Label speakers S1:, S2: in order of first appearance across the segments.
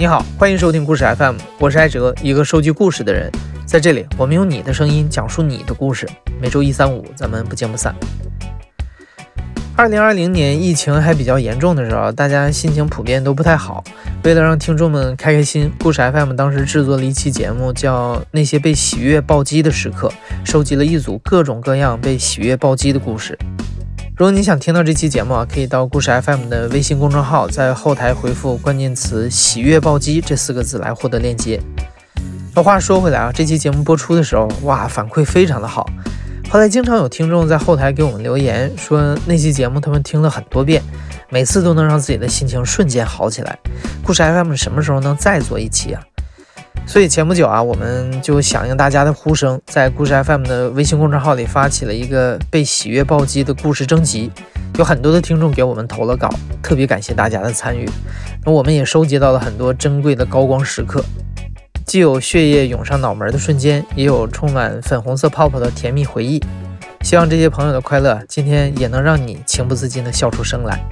S1: 你好，欢迎收听故事 FM，我是艾哲，一个收集故事的人。在这里，我们用你的声音讲述你的故事。每周一、三、五，咱们不见不散。二零二零年疫情还比较严重的时候，大家心情普遍都不太好。为了让听众们开开心，故事 FM 当时制作了一期节目，叫《那些被喜悦暴击的时刻》，收集了一组各种各样被喜悦暴击的故事。如果你想听到这期节目啊，可以到故事 FM 的微信公众号，在后台回复关键词“喜悦暴击”这四个字来获得链接。那话说回来啊，这期节目播出的时候，哇，反馈非常的好。后来经常有听众在后台给我们留言，说那期节目他们听了很多遍，每次都能让自己的心情瞬间好起来。故事 FM 什么时候能再做一期啊？所以前不久啊，我们就响应大家的呼声，在故事 FM 的微信公众号里发起了一个被喜悦暴击的故事征集，有很多的听众给我们投了稿，特别感谢大家的参与。那我们也收集到了很多珍贵的高光时刻，既有血液涌上脑门的瞬间，也有充满粉红色泡泡的甜蜜回忆。希望这些朋友的快乐今天也能让你情不自禁地笑出声来。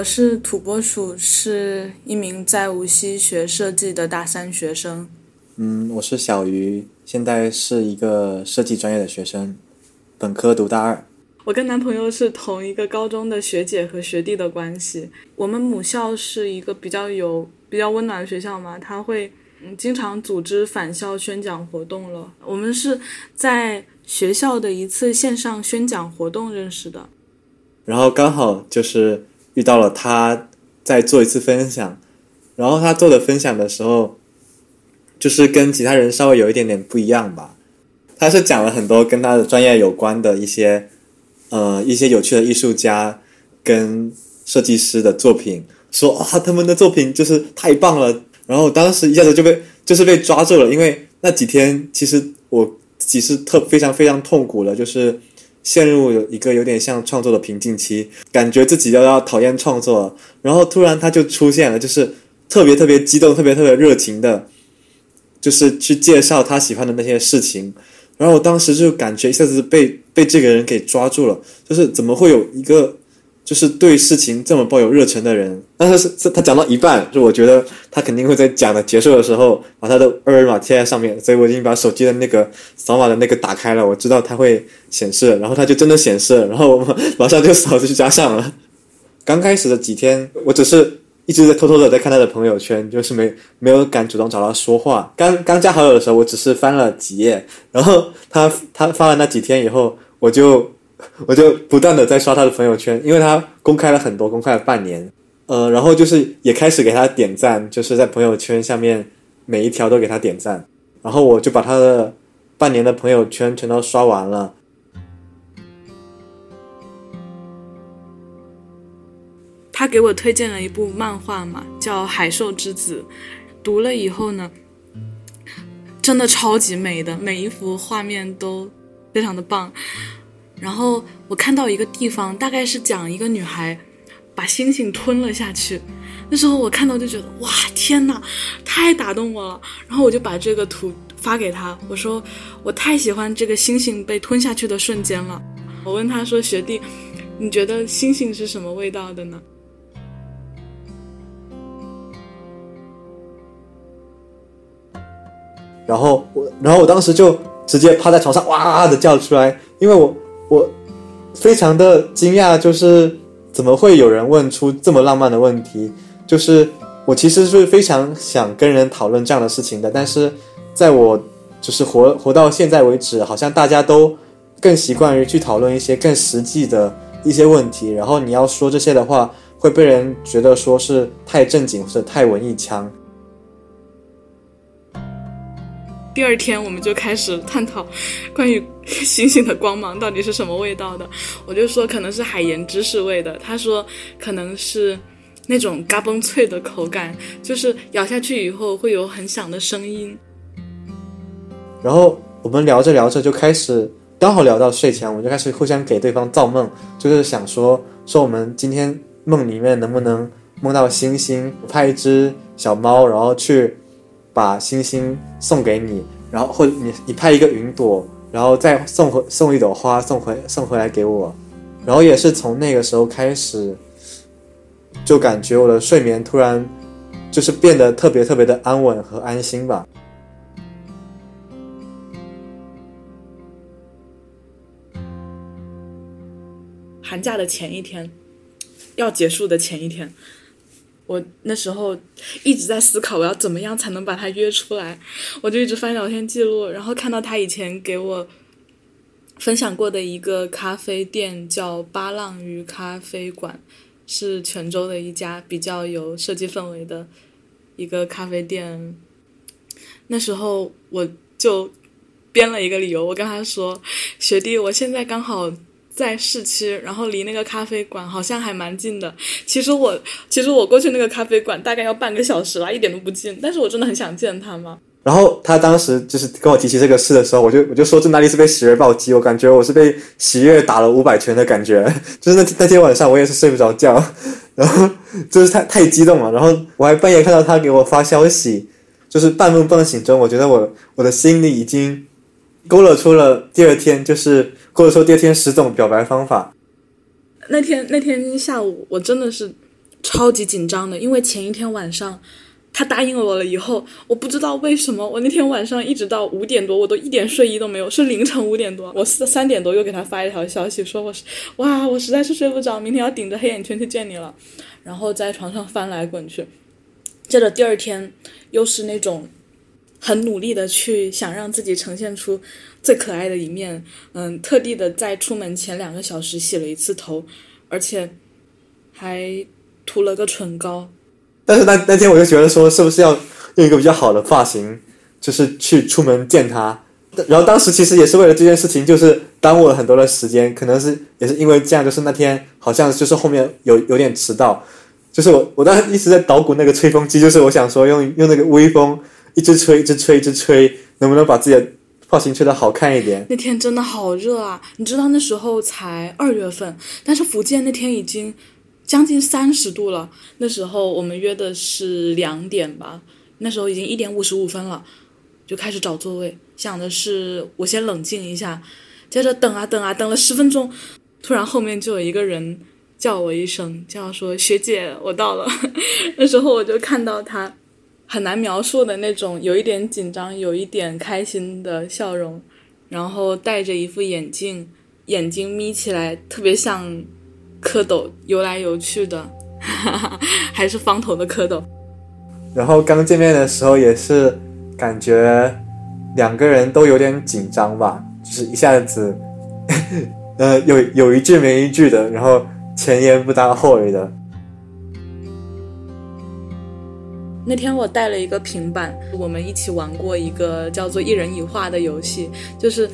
S2: 我是土拨鼠，是一名在无锡学设计的大三学生。
S3: 嗯，我是小鱼，现在是一个设计专业的学生，本科读大二。
S2: 我跟男朋友是同一个高中的学姐和学弟的关系。我们母校是一个比较有比较温暖的学校嘛，他会嗯经常组织返校宣讲活动了。我们是在学校的一次线上宣讲活动认识的，
S3: 然后刚好就是遇到了他在做一次分享，然后他做的分享的时候，就是跟其他人稍微有一点点不一样吧。他是讲了很多跟他的专业有关的一些，呃，一些有趣的艺术家跟设计师的作品，说啊他们的作品就是太棒了。然后当时一下子就被就是被抓住了，因为那几天其实我其实特非常非常痛苦的，就是陷入一个有点像创作的瓶颈期，感觉自己要要讨厌创作了，然后突然他就出现了，就是特别特别激动、特别特别热情的，就是去介绍他喜欢的那些事情。然后我当时就感觉一下子被被这个人给抓住了，就是怎么会有一个就是对事情这么抱有热忱的人？但是是他讲到一半，就我觉得他肯定会在讲的结束的时候把他的二维码贴在上面，所以我已经把手机的那个扫码的那个打开了，我知道它会显示，然后它就真的显示，然后我马上就扫就去加上了。刚开始的几天，我只是一直在偷偷的在看他的朋友圈，就是没没有敢主动找他说话。刚刚加好友的时候，我只是翻了几页，然后他他发了那几天以后，我就我就不断的在刷他的朋友圈，因为他公开了很多，公开了半年，呃，然后就是也开始给他点赞，就是在朋友圈下面每一条都给他点赞，然后我就把他的半年的朋友圈全都刷完了。
S2: 他给我推荐了一部漫画嘛，叫《海兽之子》，读了以后呢，真的超级美的，每一幅画面都非常的棒。然后我看到一个地方，大概是讲一个女孩把星星吞了下去。那时候我看到就觉得哇，天呐，太打动我了。然后我就把这个图发给他，我说我太喜欢这个星星被吞下去的瞬间了。我问他说：“学弟，你觉得星星是什么味道的呢？”
S3: 然后我，然后我当时就直接趴在床上哇的叫出来，因为我我非常的惊讶，就是怎么会有人问出这么浪漫的问题？就是我其实是非常想跟人讨论这样的事情的，但是在我就是活活到现在为止，好像大家都更习惯于去讨论一些更实际的一些问题，然后你要说这些的话，会被人觉得说是太正经或者太文艺腔。
S2: 第二天我们就开始探讨关于星星的光芒到底是什么味道的。我就说可能是海盐芝士味的，他说可能是那种嘎嘣脆的口感，就是咬下去以后会有很响的声音。
S3: 然后我们聊着聊着就开始，刚好聊到睡前，我们就开始互相给对方造梦，就是想说说我们今天梦里面能不能梦到星星，拍一只小猫，然后去。把星星送给你，然后或者你你拍一个云朵，然后再送回送一朵花送回送回来给我，然后也是从那个时候开始，就感觉我的睡眠突然就是变得特别特别的安稳和安心吧。
S2: 寒假的前一天，要结束的前一天，我那时候一直在思考我要怎么样才能把他约出来，我就一直翻聊天记录，然后看到他以前给我分享过的一个咖啡店叫八浪鱼咖啡馆，是泉州的一家比较有设计氛围的一个咖啡店。那时候我就编了一个理由，我跟他说：“学弟，我现在刚好。”在市区，然后离那个咖啡馆好像还蛮近的。其实我，其实我过去那个咖啡馆大概要半个小时啦，一点都不近。但是我真的很想见他嘛。
S3: 然后他当时就是跟我提起这个事的时候，我就我就说这哪里是被喜悦暴击，我感觉我是被喜悦打了五百拳的感觉。就是那那天晚上我也是睡不着觉，然后就是太太激动了。然后我还半夜看到他给我发消息，就是半梦半醒中，我觉得我我的心里已经勾勒出了第二天就是。或者说第二天十种表白方法。
S2: 那天那天下午我真的是超级紧张的，因为前一天晚上他答应了我了以后，我不知道为什么我那天晚上一直到五点多我都一点睡意都没有，是凌晨五点多，我三点多又给他发一条消息说我是哇我实在是睡不着，明天要顶着黑眼圈去见你了，然后在床上翻来滚去，接着第二天又是那种很努力的去想让自己呈现出。最可爱的一面，嗯，特地的在出门前两个小时洗了一次头，而且还涂了个唇膏。
S3: 但是那那天我就觉得说，是不是要用一个比较好的发型，就是去出门见他？然后当时其实也是为了这件事情，就是耽误了很多的时间，可能是也是因为这样，就是那天好像就是后面有有点迟到，就是我我当时一直在捣鼓那个吹风机，就是我想说用用那个微风一直吹，一直吹，一直吹，能不能把自己的。发型吹的好看一点。
S2: 那天真的好热啊！你知道那时候才二月份，但是福建那天已经将近三十度了。那时候我们约的是两点吧，那时候已经一点五十五分了，就开始找座位，想的是我先冷静一下，接着等啊等啊，等了十分钟，突然后面就有一个人叫我一声，叫说学姐，我到了。那时候我就看到他。很难描述的那种，有一点紧张，有一点开心的笑容，然后戴着一副眼镜，眼睛眯起来，特别像蝌蚪游来游去的，还是方头的蝌蚪。
S3: 然后刚见面的时候也是感觉两个人都有点紧张吧，就是一下子，呃，有有一句没一句的，然后前言不搭后语的。
S2: 那天我带了一个平板，我们一起玩过一个叫做“一人一画”的游戏，就是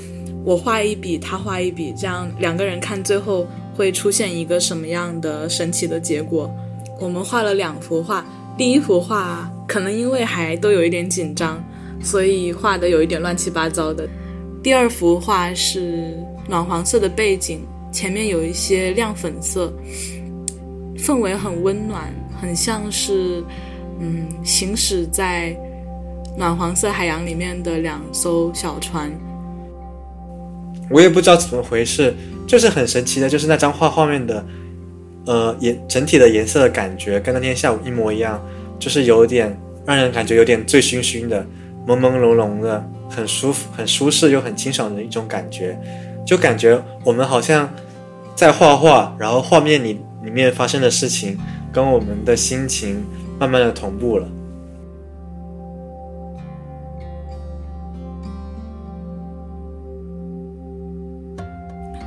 S2: 我画一笔，他画一笔，这样两个人看最后会出现一个什么样的神奇的结果。我们画了两幅画，第一幅画可能因为还都有一点紧张，所以画的有一点乱七八糟的。第二幅画是暖黄色的背景，前面有一些亮粉色，氛围很温暖，很像是。嗯，行驶在暖黄色海洋里面的两艘小船，
S3: 我也不知道怎么回事，就是很神奇的，就是那张画画面的，呃，颜整体的颜色的感觉跟那天下午一模一样，就是有点让人感觉有点醉醺醺的，朦朦胧胧的，很舒服、很舒适又很清爽的一种感觉，就感觉我们好像在画画，然后画面里里面发生的事情跟我们的心情。慢慢的同步了。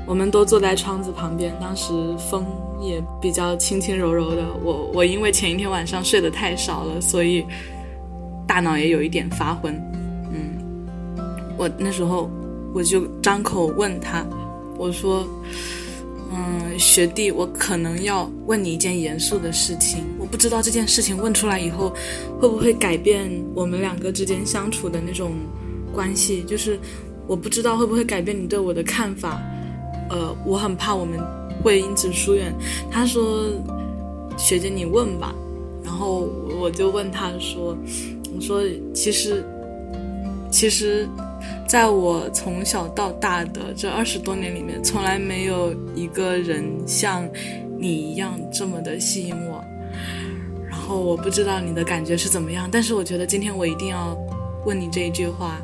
S2: 我们都坐在窗子旁边，当时风也比较轻轻柔柔的。我我因为前一天晚上睡得太少了，所以大脑也有一点发昏。嗯，我那时候我就张口问他，我说。嗯，学弟，我可能要问你一件严肃的事情。我不知道这件事情问出来以后，会不会改变我们两个之间相处的那种关系？就是我不知道会不会改变你对我的看法。呃，我很怕我们会因此疏远。他说：“学姐，你问吧。”然后我就问他说：“我说其实，其实在我从小到大的这二十多年里面，从来没有一个人像你一样这么的吸引我。然后我不知道你的感觉是怎么样，但是我觉得今天我一定要问你这一句话。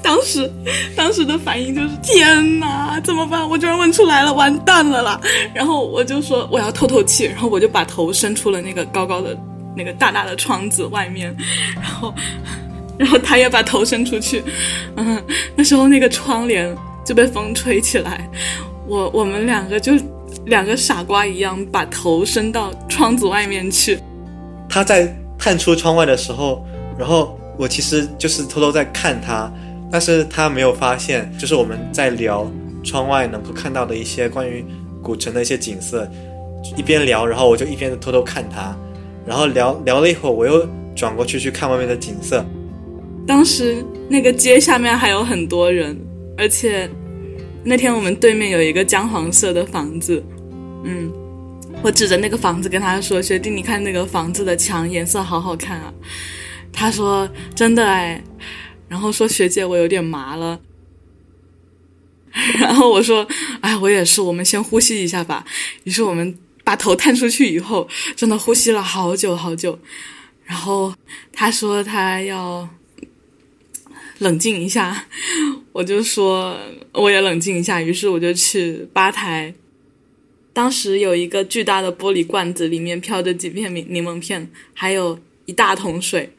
S2: 当时，当时的反应就是天哪，怎么办？我居然问出来了，完蛋了啦！然后我就说我要透透气，然后我就把头伸出了那个高高的、那个大大的窗子外面，然后，然后他也把头伸出去，嗯，那时候那个窗帘就被风吹起来，我我们两个就两个傻瓜一样把头伸到窗子外面去。
S3: 他在探出窗外的时候，然后。我其实就是偷偷在看他，但是他没有发现，就是我们在聊窗外能够看到的一些关于古城的一些景色，一边聊，然后我就一边偷偷看他，然后聊聊了一会儿，我又转过去去看外面的景色。
S2: 当时那个街下面还有很多人，而且那天我们对面有一个姜黄色的房子，嗯，我指着那个房子跟他说：“学弟，你看那个房子的墙颜色好好看啊。”他说：“真的哎。”然后说：“学姐，我有点麻了。”然后我说：“哎，我也是。我们先呼吸一下吧。”于是我们把头探出去以后，真的呼吸了好久好久。然后他说他要冷静一下，我就说我也冷静一下。于是我就去吧台，当时有一个巨大的玻璃罐子，里面飘着几片柠柠檬片，还有一大桶水。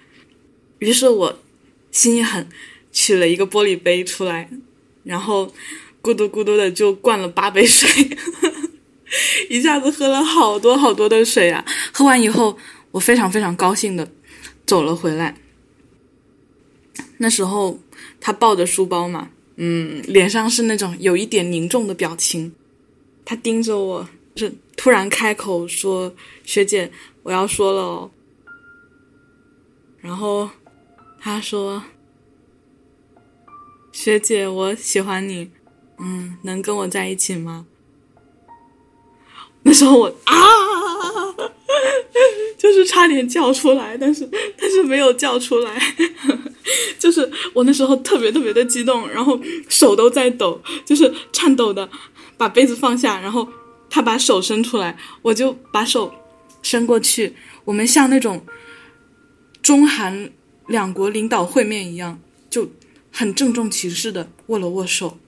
S2: 于是我心一狠，取了一个玻璃杯出来，然后咕嘟咕嘟的就灌了八杯水，一下子喝了好多好多的水啊！喝完以后，我非常非常高兴的走了回来。那时候他抱着书包嘛，嗯，脸上是那种有一点凝重的表情，他盯着我，是突然开口说：“学姐，我要说了哦。”然后。他说：“学姐，我喜欢你，嗯，能跟我在一起吗？”那时候我啊，就是差点叫出来，但是但是没有叫出来，就是我那时候特别特别的激动，然后手都在抖，就是颤抖的把杯子放下，然后他把手伸出来，我就把手伸过去，我们像那种中韩。两国领导会面一样，就很郑重其事的握了握手。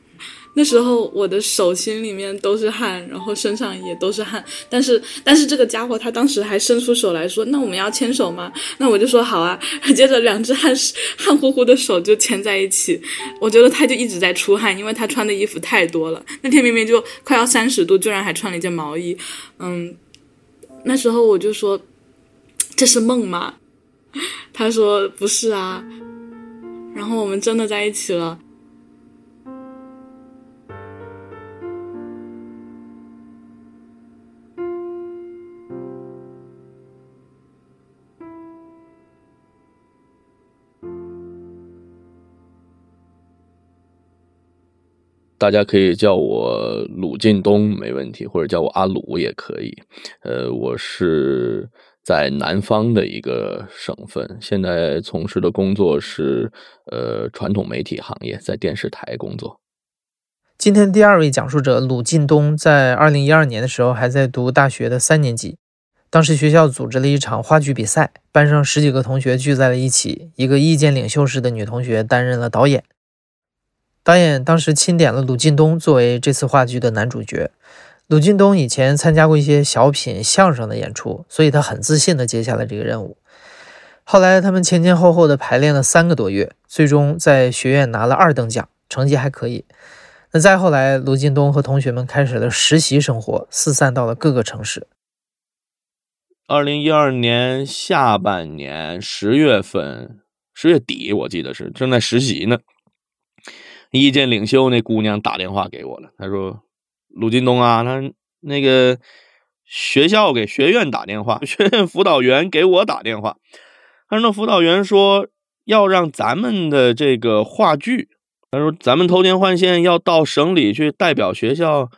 S2: 那时候我的手心里面都是汗，然后身上也都是汗。但是，但是这个家伙他当时还伸出手来说：“那我们要牵手吗？”那我就说：“好啊。”接着两只汗汗乎乎的手就牵在一起。我觉得他就一直在出汗，因为他穿的衣服太多了。那天明明就快要三十度，居然还穿了一件毛衣。嗯，那时候我就说：“这是梦吗？”他说：“不是啊。”然后我们真的在一起了。
S4: 大家可以叫我鲁晋东，没问题，或者叫我阿鲁也可以。呃，我是。在南方的一个省份，现在从事的工作是呃传统媒体行业，在电视台工作。
S1: 今天第二位讲述者鲁晋东，在二零一二年的时候还在读大学的三年级，当时学校组织了一场话剧比赛，班上十几个同学聚在了一起，一个意见领袖式的女同学担任了导演，导演当时钦点了鲁晋东作为这次话剧的男主角。鲁晋东以前参加过一些小品、相声的演出，所以他很自信地接下了这个任务。后来他们前前后后的排练了三个多月，最终在学院拿了二等奖，成绩还可以。那再后来，鲁晋东和同学们开始了实习生活，四散到了各个城市。
S4: 二零一二年下半年十月份，十月底，我记得是正在实习呢。意见领袖那姑娘打电话给我了，她说。鲁金东啊，他那个学校给学院打电话，学院辅导员给我打电话，他说那辅导员说要让咱们的这个话剧，他说咱们偷天换线要到省里去代表学校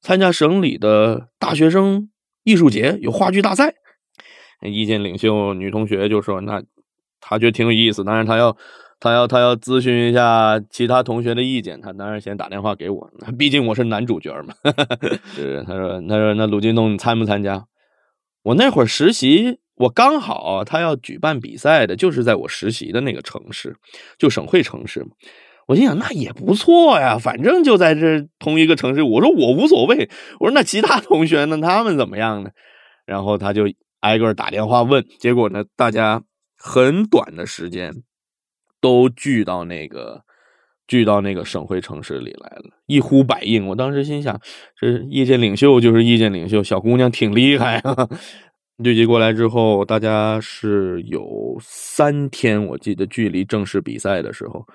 S4: 参加省里的大学生艺术节，有话剧大赛。意见领袖女同学就说那她觉得挺有意思，但是她要他要他要咨询一下其他同学的意见，他当然先打电话给我，毕竟我是男主角嘛。是他说他说那鲁金东你参不参加？我那会儿实习，我刚好他要举办比赛的，就是在我实习的那个城市，就省会城市嘛。我心想那也不错呀，反正就在这同一个城市。我说我无所谓，我说那其他同学呢，他们怎么样呢？然后他就挨个打电话问，结果呢，大家很短的时间都聚到那个聚到那个省会城市里来了，一呼百应。我当时心想，这意见领袖就是意见领袖，小姑娘挺厉害啊。聚集过来之后，大家是有三天，我记得距离正式比赛的时候。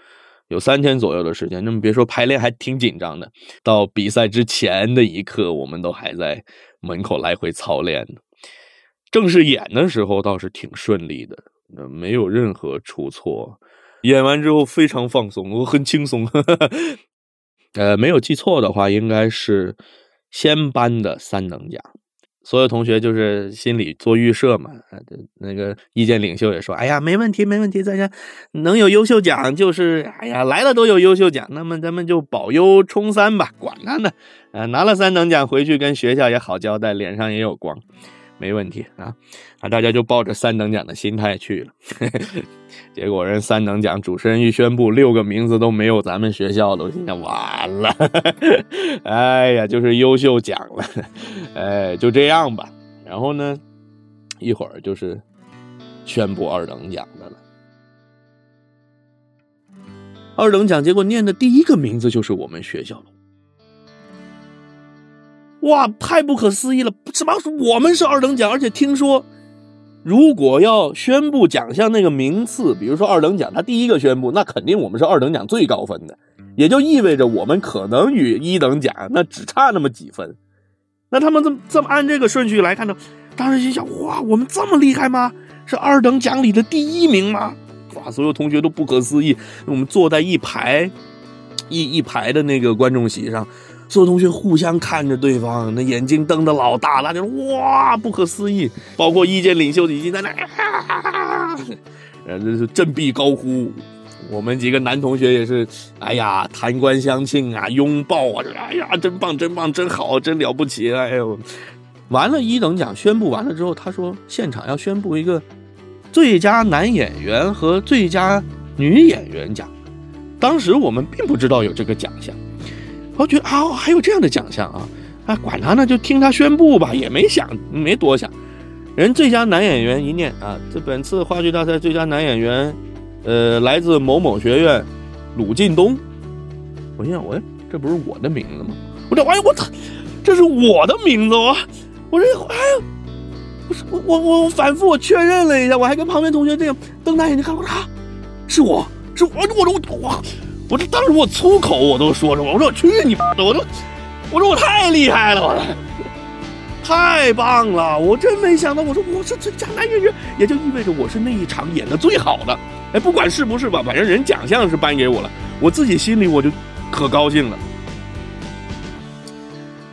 S4: 有三天左右的时间，那么别说排练还挺紧张的。到比赛之前的一刻，我们都还在门口来回操练呢。正式演的时候倒是挺顺利的，没有任何出错。演完之后非常放松，我很轻松。呃，没有记错的话，应该是先颁的三等奖。所有同学就是心里做预设嘛，那个意见领袖也说：“哎呀，没问题，没问题，大家能有优秀奖就是，哎呀，来了都有优秀奖，那么咱们就保优冲三吧，管他呢，啊，拿了三等奖回去跟学校也好交代，脸上也有光。”没问题啊，啊，大家就抱着三等奖的心态去了，结果人三等奖主持人一宣布，六个名字都没有咱们学校的，我心想完了，哎呀，就是优秀奖了，哎，就这样吧。然后呢，一会儿就是宣布二等奖的了。二等奖结果念的第一个名字就是我们学校了。哇，太不可思议了！什么？我们是二等奖，而且听说，如果要宣布奖项那个名次，比如说二等奖，他第一个宣布，那肯定我们是二等奖最高分的，也就意味着我们可能与一等奖那只差那么几分。那他们这么这么按这个顺序来看呢，当时心想：哇，我们这么厉害吗？是二等奖里的第一名吗？哇，所有同学都不可思议。我们坐在一排一一排的那个观众席上。所有同学互相看着对方，那眼睛瞪得老大，那就哇，不可思议。包括意见领袖已经在那，呃，这是振臂高呼。我们几个男同学也是，哎呀，弹冠相庆啊，拥抱啊，哎呀，真棒，真棒，真好，真了不起。哎呦，完了，一等奖宣布完了之后，他说现场要宣布一个最佳男演员和最佳女演员奖。当时我们并不知道有这个奖项。我觉得啊，还有这样的奖项啊！啊，管他呢，就听他宣布吧，也没想，没多想。人最佳男演员一念啊，这本次话剧大赛最佳男演员，呃，来自某某学院，鲁劲东。我心想，喂，这不是我的名字吗？我这，哎呀，我操，这是我的名字！我，我这，哎呀，我我我我反复我确认了一下，我还跟旁边同学这样瞪大眼睛看，我说啊，是我是我我我我。我我这当时我粗口我都说出来，我说我去你，我说我说我太厉害了，我太棒了，我真没想到，我说我是最佳男演员，也就意味着我是那一场演的最好的。哎，不管是不是吧，反正人奖项是颁给我了，我自己心里我就可高兴了。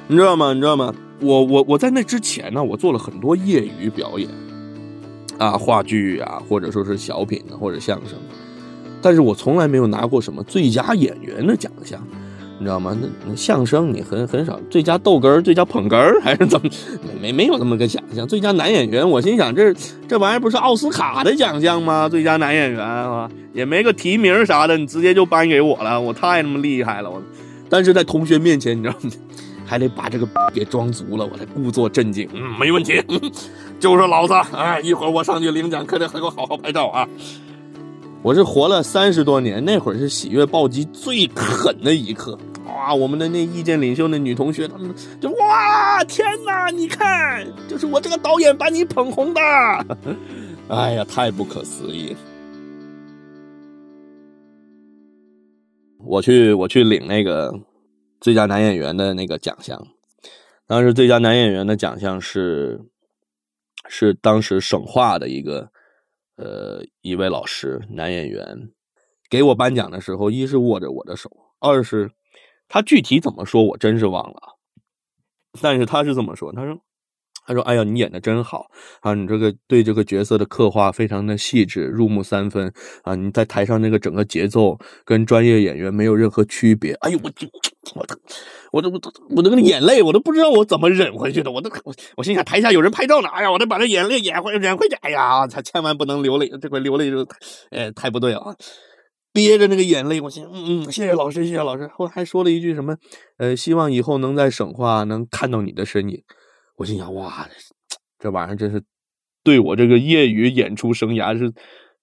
S4: 你知道吗？你知道吗？我我我在那之前呢，我做了很多业余表演啊，话剧啊，或者说是小品呢，或者相声。但是我从来没有拿过什么最佳演员的奖项，你知道吗？那那相声你很很少，最佳逗哏儿、最佳捧哏儿还是怎么？没没有那么个奖项。最佳男演员，我心想这这玩意儿不是奥斯卡的奖项吗？最佳男演员啊，也没个提名啥的，你直接就颁给我了，我太那么厉害了我。但是在同学面前，你知道吗？还得把这个给装足了，我得故作镇静。嗯，没问题，就是老子。哎，一会儿我上去领奖，可得给我好好拍照啊。我是活了三十多年，那会儿是喜悦暴击最狠的一刻哇！我们的那意见领袖那女同学，他们就哇天哪！你看，就是我这个导演把你捧红的，哎呀，太不可思议！我去，我去领那个最佳男演员的那个奖项，当时最佳男演员的奖项是是当时省话的一个。呃，一位老师，男演员，给我颁奖的时候，一是握着我的手，二是他具体怎么说，我真是忘了。但是他是这么说，他说：“他说：“哎呀，你演的真好啊！你这个对这个角色的刻画非常的细致，入木三分啊！你在台上那个整个节奏跟专业演员没有任何区别。哎呦，我我我都我都我都那个眼泪，我都不知道我怎么忍回去的。我都我我心想，台下有人拍照呢，哎呀，我得把这眼泪掩回忍回去。哎呀，他千万不能流泪，这回流泪就哎太不对了。憋着那个眼泪，我心嗯嗯，谢谢老师，谢谢老师。后还说了一句什么？呃，希望以后能在省话能看到你的身影。”我心想，哇，这玩意儿真是对我这个业余演出生涯是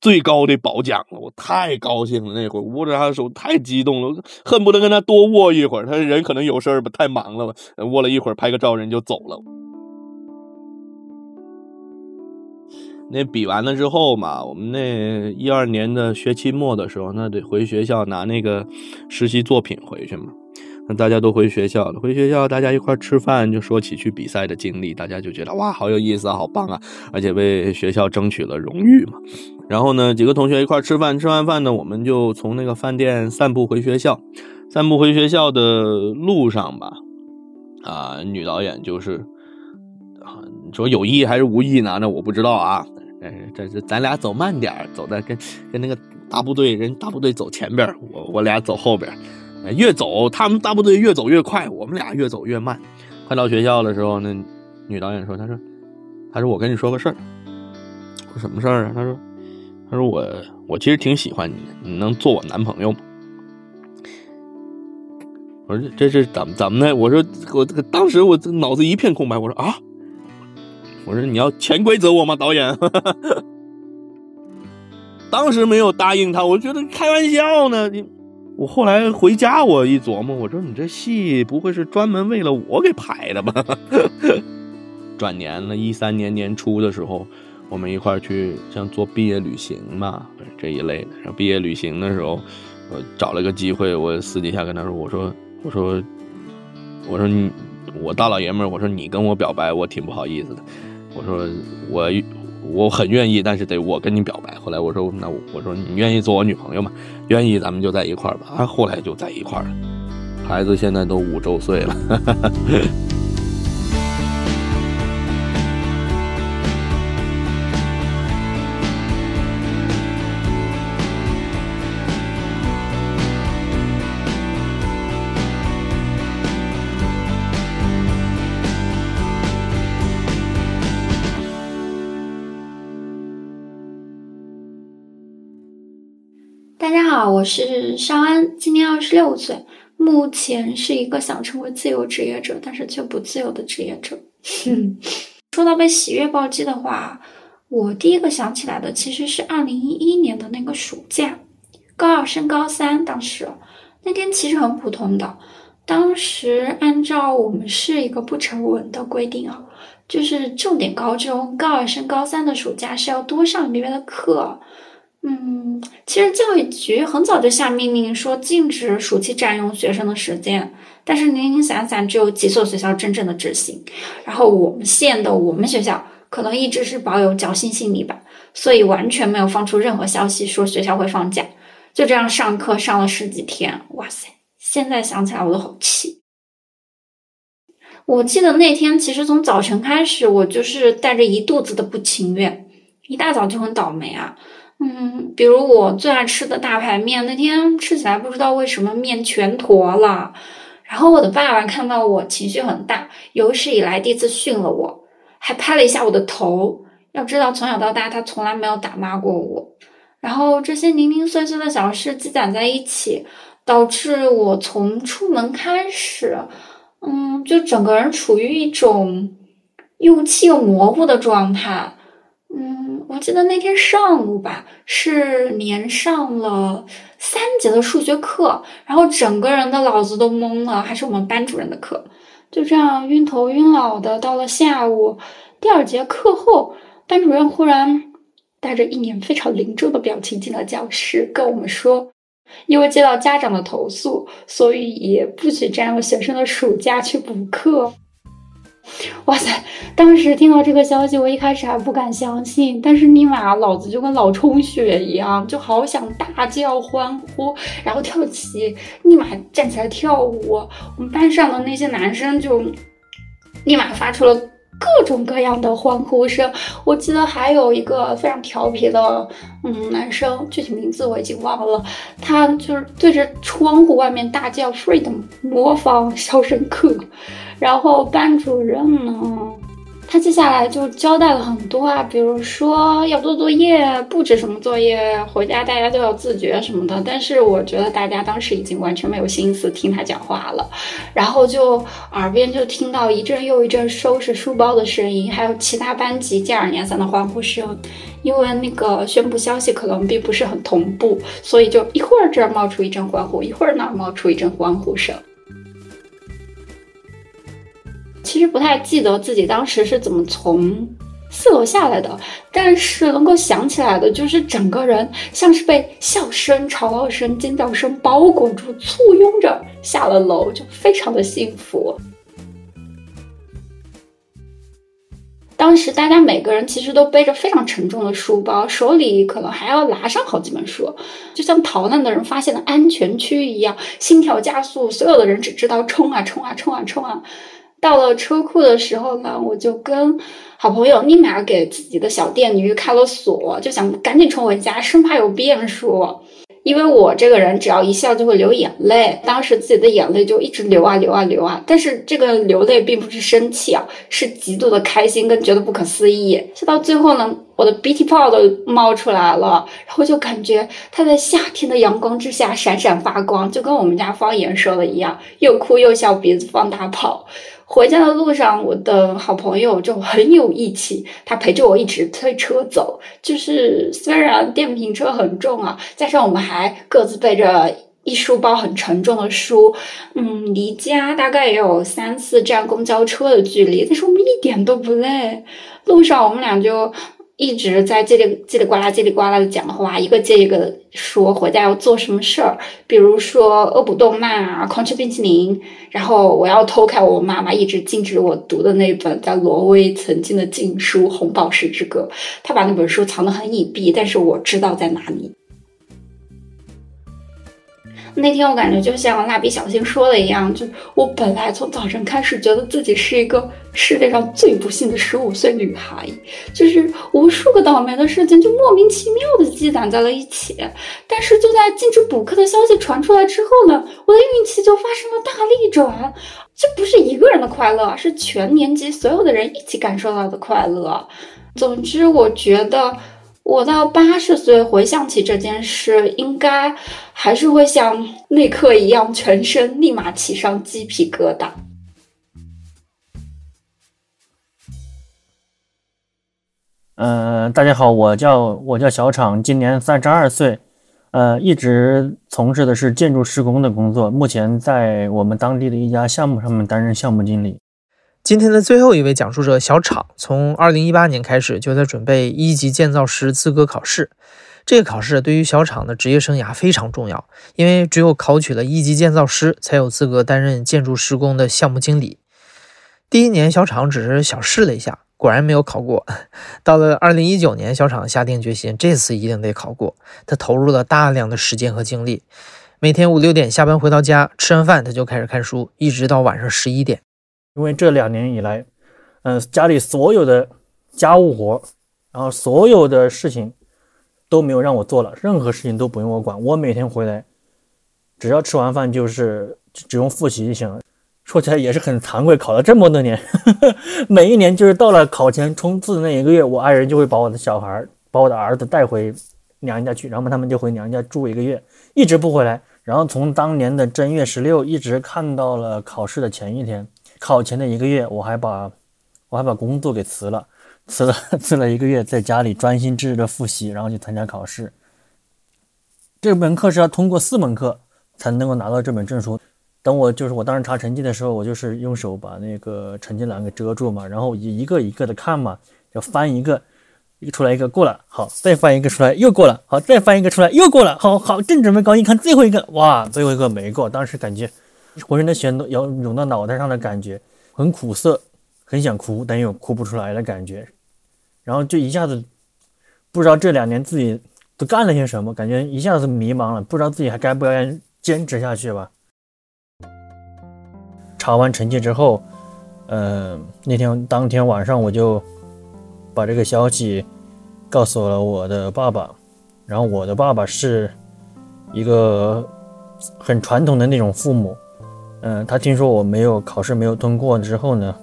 S4: 最高的褒奖了，我太高兴了。那会儿握着他的手太激动了，恨不得跟他多握一会儿。他人可能有事儿吧，太忙了吧，握了一会儿拍个照，人就走了。那比完了之后嘛，我们那一二年的学期末的时候，那得回学校拿那个实习作品回去嘛。那大家都回学校了，回学校大家一块吃饭，就说起去比赛的经历，大家就觉得哇，好有意思啊，好棒啊，而且为学校争取了荣誉嘛。然后呢，几个同学一块吃饭，吃完饭呢，我们就从那个饭店散步回学校。散步回学校的路上吧，啊，女导演就是啊，说有意还是无意呢？那我不知道啊。但是这是咱俩走慢点，走的跟跟那个大部队人大部队走前边，我我俩走后边。越走，他们大部队越走越快，我们俩越走越慢。快到学校的时候，那女导演说：“她说，她说我跟你说个事儿。说什么事儿啊？她说，她说我我其实挺喜欢你的，你能做我男朋友吗？”我说：“这是怎么怎么的？”我说：“我这个当时我这脑子一片空白。”我说：“啊，我说你要潜规则我吗，导演？” 当时没有答应他，我觉得开玩笑呢，你。我后来回家，我一琢磨，我说你这戏不会是专门为了我给排的吧？转年了，一三年年初的时候，我们一块去像做毕业旅行嘛，这一类的。然后毕业旅行的时候，我找了个机会，我私底下跟他说：“我说，我说，我说你，我大老爷们儿，我说你跟我表白，我挺不好意思的。我说我。”我很愿意，但是得我跟你表白。后来我说，那我说你愿意做我女朋友吗？愿意，咱们就在一块儿吧。啊，后来就在一块儿了。孩子现在都五周岁了。
S5: 我是邵安，今年二十六岁，目前是一个想成为自由职业者，但是却不自由的职业者。说到被喜悦暴击的话，我第一个想起来的其实是二零一一年的那个暑假，高二升高三，当时那天其实很普通的，当时按照我们是一个不成文的规定啊，就是重点高中高二升高三的暑假是要多上一个月的课。嗯，其实教育局很早就下命令说禁止暑期占用学生的时间，但是零零散散只有几所学校真正的执行。然后我们县的我们学校可能一直是保有侥幸心理吧，所以完全没有放出任何消息说学校会放假，就这样上课上了十几天。哇塞，现在想起来我都好气。我记得那天其实从早晨开始，我就是带着一肚子的不情愿，一大早就很倒霉啊。嗯，比如我最爱吃的大排面，那天吃起来不知道为什么面全坨了。然后我的爸爸看到我情绪很大，有史以来第一次训了我，还拍了一下我的头。要知道从小到大他从来没有打骂过我。然后这些零零碎碎的小事积攒在一起，导致我从出门开始，嗯，就整个人处于一种又气又模糊的状态。嗯，我记得那天上午吧，是连上了三节的数学课，然后整个人的脑子都懵了，还是我们班主任的课，就这样晕头晕脑的。到了下午第二节课后，班主任忽然带着一脸非常凝重的表情进了教室，跟我们说，因为接到家长的投诉，所以也不许占用学生的暑假去补课。哇塞！当时听到这个消息，我一开始还不敢相信，但是立马脑子就跟脑充血一样，就好想大叫欢呼，然后跳起，立马站起来跳舞。我们班上的那些男生就立马发出了各种各样的欢呼声。我记得还有一个非常调皮的嗯男生，具体名字我已经忘了，他就是对着窗户外面大叫 “freedom”，模仿《肖申克》。然后班主任呢？他接下来就交代了很多啊，比如说要做作业，布置什么作业，回家大家都要自觉什么的。但是我觉得大家当时已经完全没有心思听他讲话了，然后就耳边就听到一阵又一阵收拾书包的声音，还有其他班级接二连三的欢呼声。因为那个宣布消息可能并不是很同步，所以就一会儿这儿冒出一阵欢呼，一会儿那儿冒出一阵欢呼声。其实不太记得自己当时是怎么从四楼下来的，但是能够想起来的就是整个人像是被笑声、吵闹声、尖叫声包裹住，簇拥着下了楼，就非常的幸福。当时大家每个人其实都背着非常沉重的书包，手里可能还要拿上好几本书，就像逃难的人发现了安全区一样，心跳加速，所有的人只知道冲啊冲啊冲啊冲啊。到了车库的时候呢，我就跟好朋友立马给自己的小电驴开了锁，就想赶紧冲回家，生怕有变数。因为我这个人只要一笑就会流眼泪，当时自己的眼泪就一直流啊流啊流啊。但是这个流泪并不是生气啊，是极度的开心跟觉得不可思议。笑到最后呢，我的鼻涕泡都冒出来了，然后就感觉它在夏天的阳光之下闪闪发光，就跟我们家方言说的一样，又哭又笑，鼻子放大炮。回家的路上，我的好朋友就很有义气，他陪着我一直推车走。就是虽然电瓶车很重啊，加上我们还各自背着一书包很沉重的书，嗯，离家大概也有三四站公交车的距离，但是我们一点都不累。路上我们俩就。一直在叽里叽里呱啦、叽里呱啦的讲话，一个接一个的说回家要做什么事儿，比如说恶补动漫啊，狂吃冰淇淋，然后我要偷看我妈妈一直禁止我读的那本在挪威曾经的禁书《红宝石之歌》，她把那本书藏得很隐蔽，但是我知道在哪里。那天我感觉就像蜡笔小新说的一样，就我本来从早晨开始觉得自己是一个世界上最不幸的十五岁女孩，就是无数个倒霉的事情就莫名其妙的积攒在了一起。但是就在禁止补课的消息传出来之后呢，我的运气就发生了大逆转。这不是一个人的快乐，是全年级所有的人一起感受到的快乐。总之，我觉得。我到八十岁回想起这件事，应该还是会像那刻一样，全身立马起上鸡皮疙瘩。
S6: 嗯，大家好，我叫我叫小厂，今年三十二岁，呃，一直从事的是建筑施工的工作，目前在我们当地的一家项目上面担任项目经理。
S1: 今天的最后一位讲述者小厂，从二零一八年开始就在准备一级建造师资格考试。这个考试对于小厂的职业生涯非常重要，因为只有考取了一级建造师，才有资格担任建筑施工的项目经理。第一年，小厂只是小试了一下，果然没有考过。到了二零一九年，小厂下定决心，这次一定得考过。他投入了大量的时间和精力，每天五六点下班回到家，吃完饭他就开始看书，一直到晚上十一点。
S6: 因为这两年以来，嗯，家里所有的家务活，然后所有的事情都没有让我做了，任何事情都不用我管。我每天回来，只要吃完饭就是只用复习就行了。说起来也是很惭愧，考了这么多年，每一年就是到了考前冲刺的那一个月，我爱人就会把我的小孩，把我的儿子带回娘家去，然后他们就回娘家住一个月，一直不回来。然后从当年的正月十六一直看到了考试的前一天。考前的一个月，我还把我还把工作给辞了，辞了辞了一个月，在家里专心致志的复习，然后去参加考试。这门课是要通过四门课才能够拿到这本证书。等我就是我当时查成绩的时候，我就是用手把那个成绩栏给遮住嘛，然后一一个一个的看嘛，要翻一个，一个出来一个过了，好，再翻一个出来又过了，好，再翻一个出来又过了，好好正准备高兴，看最后一个，哇，最后一个没过，当时感觉。浑身的血都要涌到脑袋上的感觉，很苦涩，很想哭，但又哭不出来的感觉。然后就一下子不知道这两年自己都干了些什么，感觉一下子迷茫了，不知道自己还该不该坚持下去吧。查完成绩之后，嗯，那天当天晚上我就把这个消息告诉了我的爸爸，然后我的爸爸是一个很传统的那种父母，嗯，他听说我没有考试没有通过之后呢，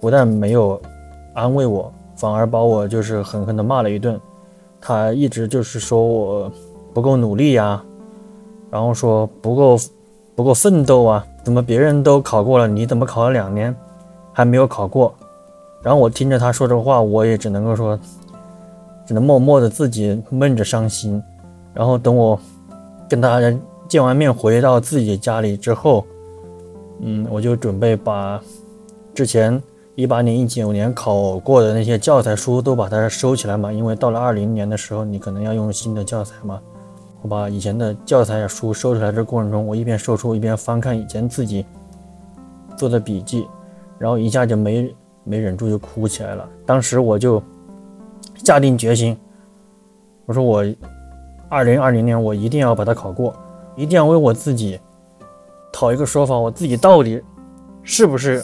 S6: 不但没有安慰我，反而把我就是狠狠的骂了一顿。他一直就是说我不够努力呀，然后说不够不够奋斗啊。怎么别人都考过了，你怎么考了两年还没有考过？然后我听着他说这话，我也只能够说，只能默默的自己闷着伤心。然后等我跟大家见完面回到自己家里之后，嗯，我就准备把之前一八年、一九年考过的那些教材书都把它收起来嘛，因为到了二零年的时候，你可能要用新的教材嘛。我把以前的教材书收出来，这过程中，我一边收书一边翻看以前自己做的笔记，然后一下就没没忍住就哭起来了。当时我就下定决心，我说我二零二零年我一定要把它考过，一定要为我自己讨一个说法，我自己到底是不是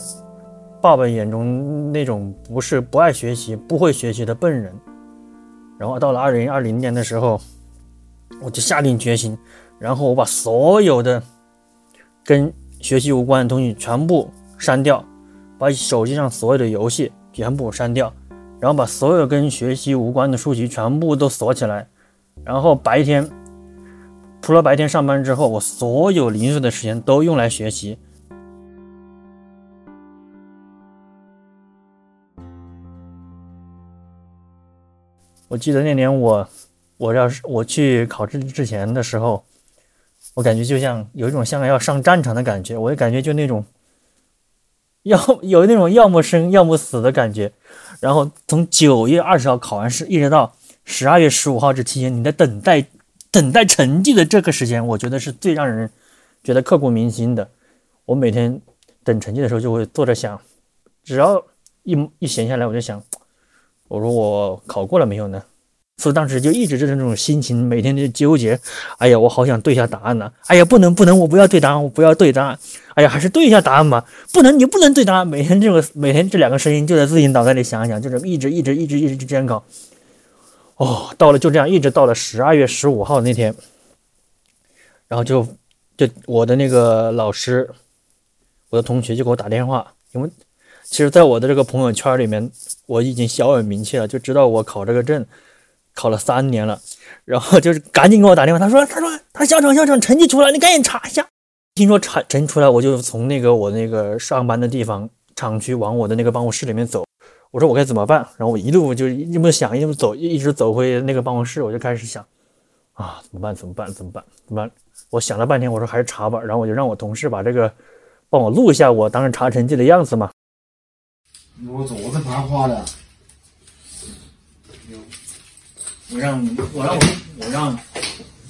S6: 爸爸眼中那种不是不爱学习、不会学习的笨人。然后到了二零二零年的时候。我就下定决心，然后我把所有的跟学习无关的东西全部删掉，把手机上所有的游戏全部删掉，然后把所有跟学习无关的书籍全部都锁起来，然后白天除了白天上班之后，我所有零碎的时间都用来学习。我记得那年我。我要是我去考试之前的时候，我感觉就像有一种像要上战场的感觉，我也感觉就那种要 有那种要么生要么死的感觉。然后从九月二十号考完试，一直到十二月十五号这期间，你在等待等待成绩的这个时间，我觉得是最让人觉得刻骨铭心的。我每天等成绩的时候，就会坐着想，只要一一闲下来，我就想，我说我考过了没有呢？所以当时就一直是这种心情，每天就纠结。哎呀，我好想对一下答案呢。哎呀，不能不能，我不要对答案，我不要对答案。哎呀，还是对一下答案吧。不能，你不能对答案。每天这个每天这两个声音就在自己脑袋里想一想，就这么一直一直一直一直这样搞。哦，到了就这样，一直到了十二月十五号那天，然后就就我的那个老师，我的同学就给我打电话，因为其实在我的这个朋友圈里面，我已经小有名气了，就知道我考这个证。考了三年了，然后就是赶紧给我打电话，他说：“他说他校长校长成绩出来，你赶紧查一下。”听说查成绩出来，我就从那个我那个上班的地方厂区往我的那个办公室里面走。我说我该怎么办？然后我一路就一路想，一路走，一直走回那个办公室，我就开始想啊，怎么办？怎么办？怎么办？怎么办？我想了半天，我说还是查吧。然后我就让我同事把这个帮我录一下我当时查成绩的样子嘛。
S7: 我昨天查花的。我让我让我我让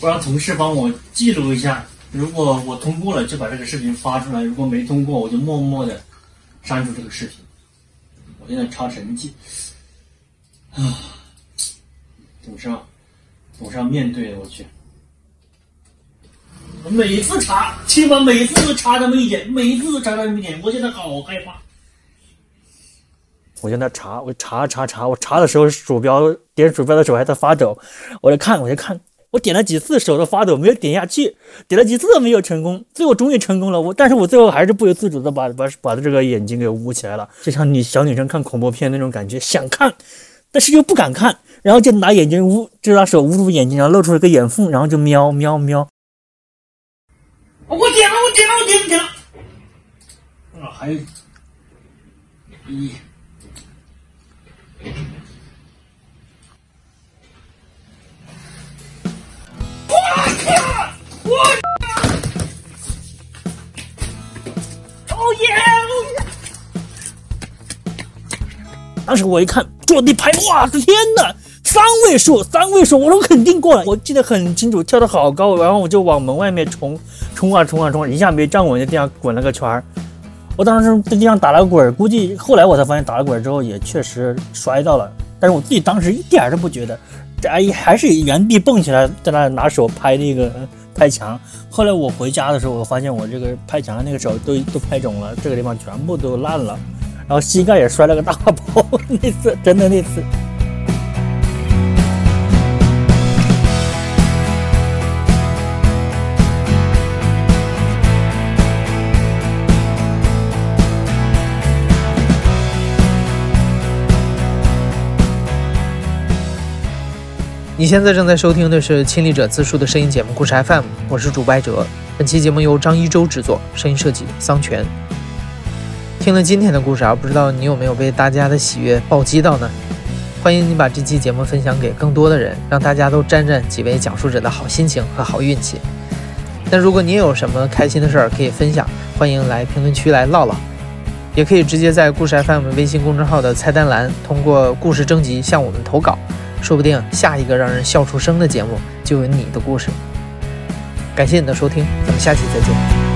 S7: 我让同事帮我记录一下，如果我通过了，就把这个视频发出来；如果没通过，我就默默的删除这个视频。我现在查成绩，啊，总是要总是要面对的，我去。我每次查，起码每次都查那么一点，每次都查那么一点，我现在好害怕。
S6: 我现在查，我查查查，我查的时候鼠标点鼠标的手还在发抖，我在看，我在看，我点了几次手都发抖，没有点下去，点了几次都没有成功，最后终于成功了。我，但是我最后还是不由自主的把把把这个眼睛给捂起来了，就像你小女生看恐怖片那种感觉，想看，但是又不敢看，然后就拿眼睛捂，就拿手捂住眼睛，然后露出了个眼缝，然后就喵喵喵。
S7: 我点了，我点了，我点了，点了。啊，还有一。我靠！我哦耶！
S6: 当时我一看坐地拍，哇！天哪，三位数，三位数，我说肯定过了。我记得很清楚，跳的好高，然后我就往门外面冲，冲啊冲啊冲，一下没站稳，在地上滚了个圈儿。我当时在地上打了滚，估计后来我才发现打了滚之后也确实摔到了，但是我自己当时一点都不觉得，这阿姨还是原地蹦起来，在那拿手拍那个拍墙。后来我回家的时候，我发现我这个拍墙的那个手都都拍肿了，这个地方全部都烂了，然后膝盖也摔了个大 包。那次真的那次。
S1: 你现在正在收听的是《亲历者自述》的声音节目《故事 FM》，我是主播哲。本期节目由张一舟制作，声音设计桑泉。听了今天的故事啊，不知道你有没有被大家的喜悦暴击到呢？欢迎你把这期节目分享给更多的人，让大家都沾沾几位讲述者的好心情和好运气。那如果你有什么开心的事儿可以分享，欢迎来评论区来唠唠，也可以直接在故事 FM 微信公众号的菜单栏通过故事征集向我们投稿。说不定下一个让人笑出声的节目就有你的故事。感谢你的收听，咱们下期再见。